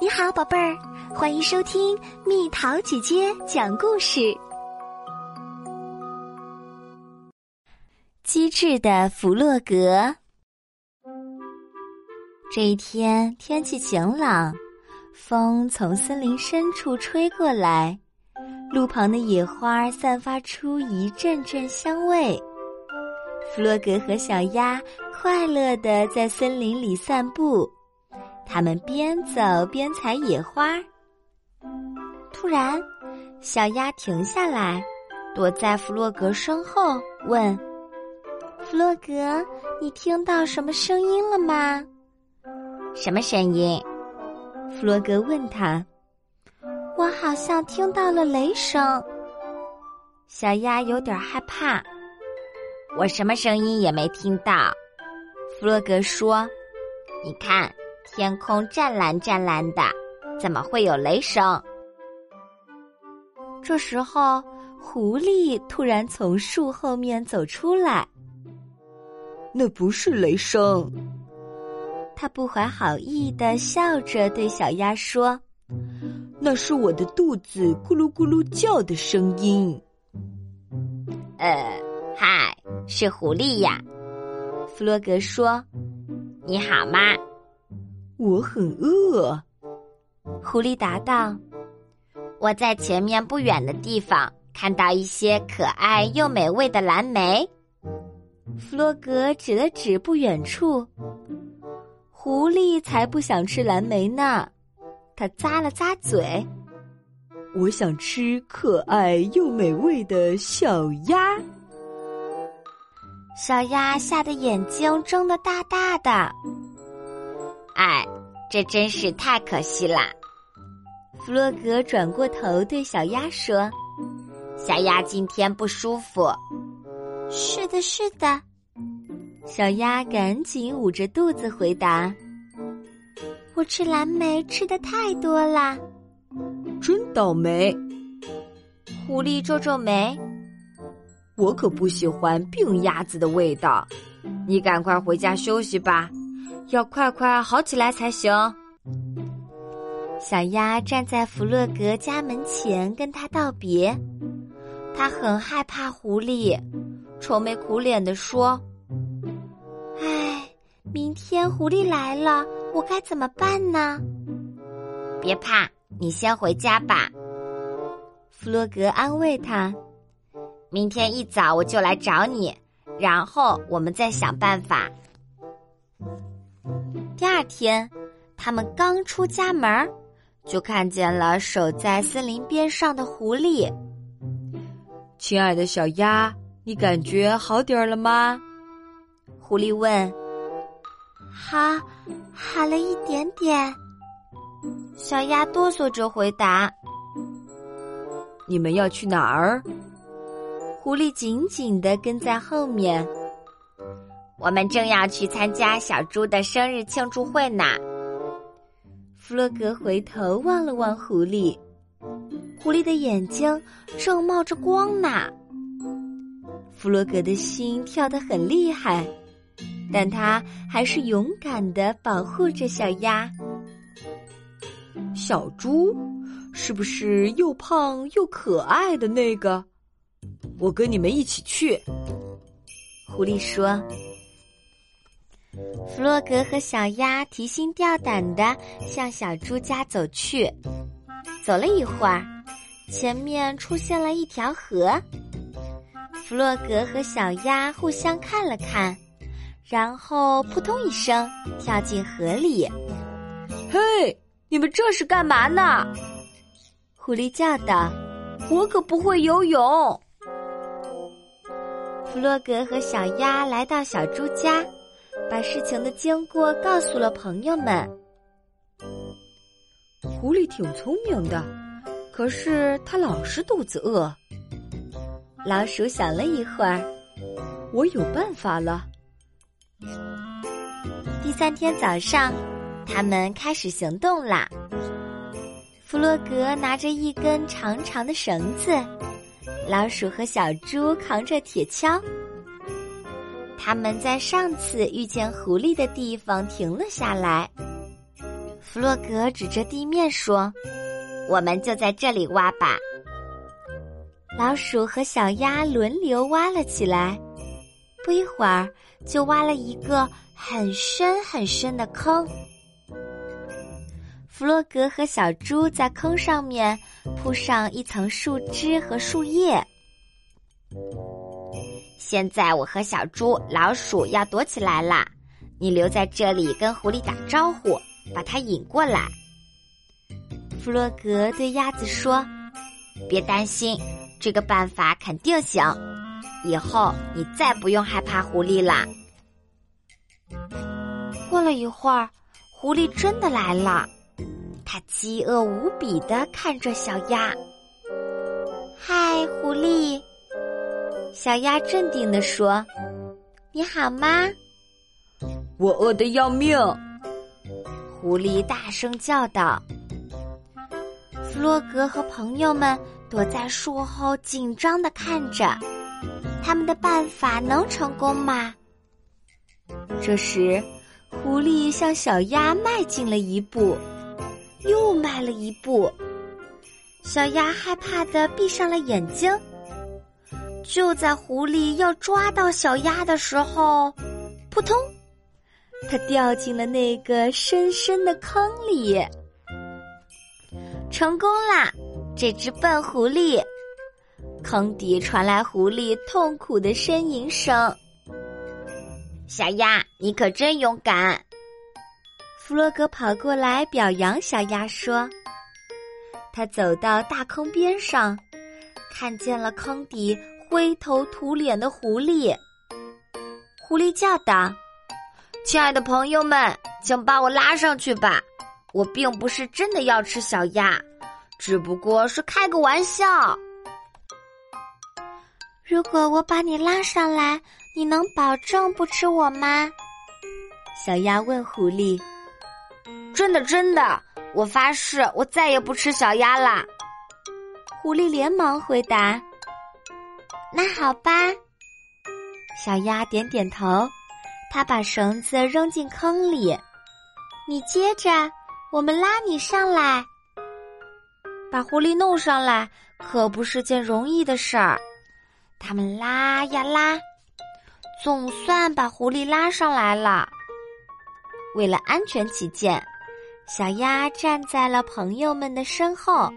你好，宝贝儿，欢迎收听蜜桃姐姐讲故事。机智的弗洛格。这一天天气晴朗，风从森林深处吹过来，路旁的野花散发出一阵阵香味。弗洛格和小鸭快乐的在森林里散步。他们边走边采野花。突然，小鸭停下来，躲在弗洛格身后，问：“弗洛格，你听到什么声音了吗？”“什么声音？”弗洛格问他。“我好像听到了雷声。”小鸭有点害怕。“我什么声音也没听到。”弗洛格说。“你看。”天空湛蓝湛蓝的，怎么会有雷声？这时候，狐狸突然从树后面走出来。那不是雷声，他不怀好意的笑着对小鸭说：“那是我的肚子咕噜咕噜叫的声音。”呃，嗨，是狐狸呀，弗洛格说：“你好吗？”我很饿，狐狸答道：“我在前面不远的地方看到一些可爱又美味的蓝莓。”弗洛格指了指不远处，狐狸才不想吃蓝莓呢。他咂了咂嘴：“我想吃可爱又美味的小鸭。”小鸭吓得眼睛睁得大大的。哎，这真是太可惜啦！弗洛格转过头对小鸭说：“小鸭今天不舒服。”“是的，是的。”小鸭赶紧捂着肚子回答：“我吃蓝莓吃的太多啦。”“真倒霉！”狐狸皱皱眉：“我可不喜欢病鸭子的味道。你赶快回家休息吧。”要快快好起来才行。小鸭站在弗洛格家门前跟他道别，他很害怕狐狸，愁眉苦脸的说：“唉，明天狐狸来了，我该怎么办呢？”别怕，你先回家吧。弗洛格安慰他：“明天一早我就来找你，然后我们再想办法。”第二天，他们刚出家门，就看见了守在森林边上的狐狸。亲爱的小鸭，你感觉好点儿了吗？狐狸问。好，好了一点点。小鸭哆嗦着回答。你们要去哪儿？狐狸紧紧的跟在后面。我们正要去参加小猪的生日庆祝会呢。弗洛格回头望了望狐狸，狐狸的眼睛正冒着光呢。弗洛格的心跳得很厉害，但他还是勇敢的保护着小鸭。小猪，是不是又胖又可爱的那个？我跟你们一起去。狐狸说。弗洛格和小鸭提心吊胆的向小猪家走去。走了一会儿，前面出现了一条河。弗洛格和小鸭互相看了看，然后扑通一声跳进河里。嘿，你们这是干嘛呢？狐狸叫道：“我可不会游泳。”弗洛格和小鸭来到小猪家。把事情的经过告诉了朋友们。狐狸挺聪明的，可是它老是肚子饿。老鼠想了一会儿，我有办法了。第三天早上，他们开始行动啦。弗洛格拿着一根长长的绳子，老鼠和小猪扛着铁锹。他们在上次遇见狐狸的地方停了下来。弗洛格指着地面说：“我们就在这里挖吧。”老鼠和小鸭轮流挖了起来，不一会儿就挖了一个很深很深的坑。弗洛格和小猪在坑上面铺上一层树枝和树叶。现在我和小猪、老鼠要躲起来啦，你留在这里跟狐狸打招呼，把它引过来。弗洛格对鸭子说：“别担心。”这个办法肯定行，以后你再不用害怕狐狸啦。过了一会儿，狐狸真的来了，它饥饿无比的看着小鸭。嗨，狐狸！小鸭镇定地说：“你好吗？”我饿得要命！狐狸大声叫道。弗洛格和朋友们。躲在树后，紧张的看着，他们的办法能成功吗？这时，狐狸向小鸭迈进了一步，又迈了一步。小鸭害怕的闭上了眼睛。就在狐狸要抓到小鸭的时候，扑通，它掉进了那个深深的坑里。成功啦！这只笨狐狸，坑底传来狐狸痛苦的呻吟声。小鸭，你可真勇敢！弗洛格跑过来表扬小鸭说：“他走到大坑边上，看见了坑底灰头土脸的狐狸。狐狸叫道：‘亲爱的朋友们，请把我拉上去吧！我并不是真的要吃小鸭。’”只不过是开个玩笑。如果我把你拉上来，你能保证不吃我吗？小鸭问狐狸。真的，真的，我发誓，我再也不吃小鸭啦。狐狸连忙回答。那好吧。小鸭点点头，它把绳子扔进坑里。你接着，我们拉你上来。把狐狸弄上来可不是件容易的事儿，他们拉呀拉，总算把狐狸拉上来了。为了安全起见，小鸭站在了朋友们的身后。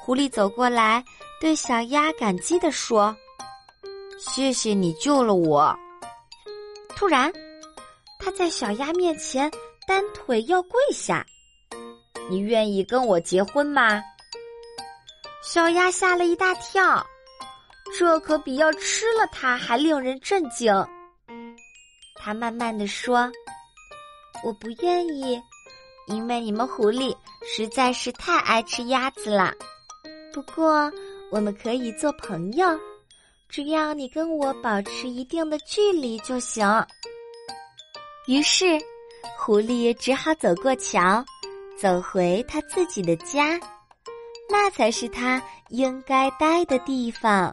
狐狸走过来，对小鸭感激地说：“谢谢你救了我。”突然，他在小鸭面前单腿要跪下。你愿意跟我结婚吗？小鸭吓了一大跳，这可比要吃了它还令人震惊。他慢慢的说：“我不愿意，因为你们狐狸实在是太爱吃鸭子了。不过我们可以做朋友，只要你跟我保持一定的距离就行。”于是，狐狸只好走过桥。走回他自己的家，那才是他应该待的地方。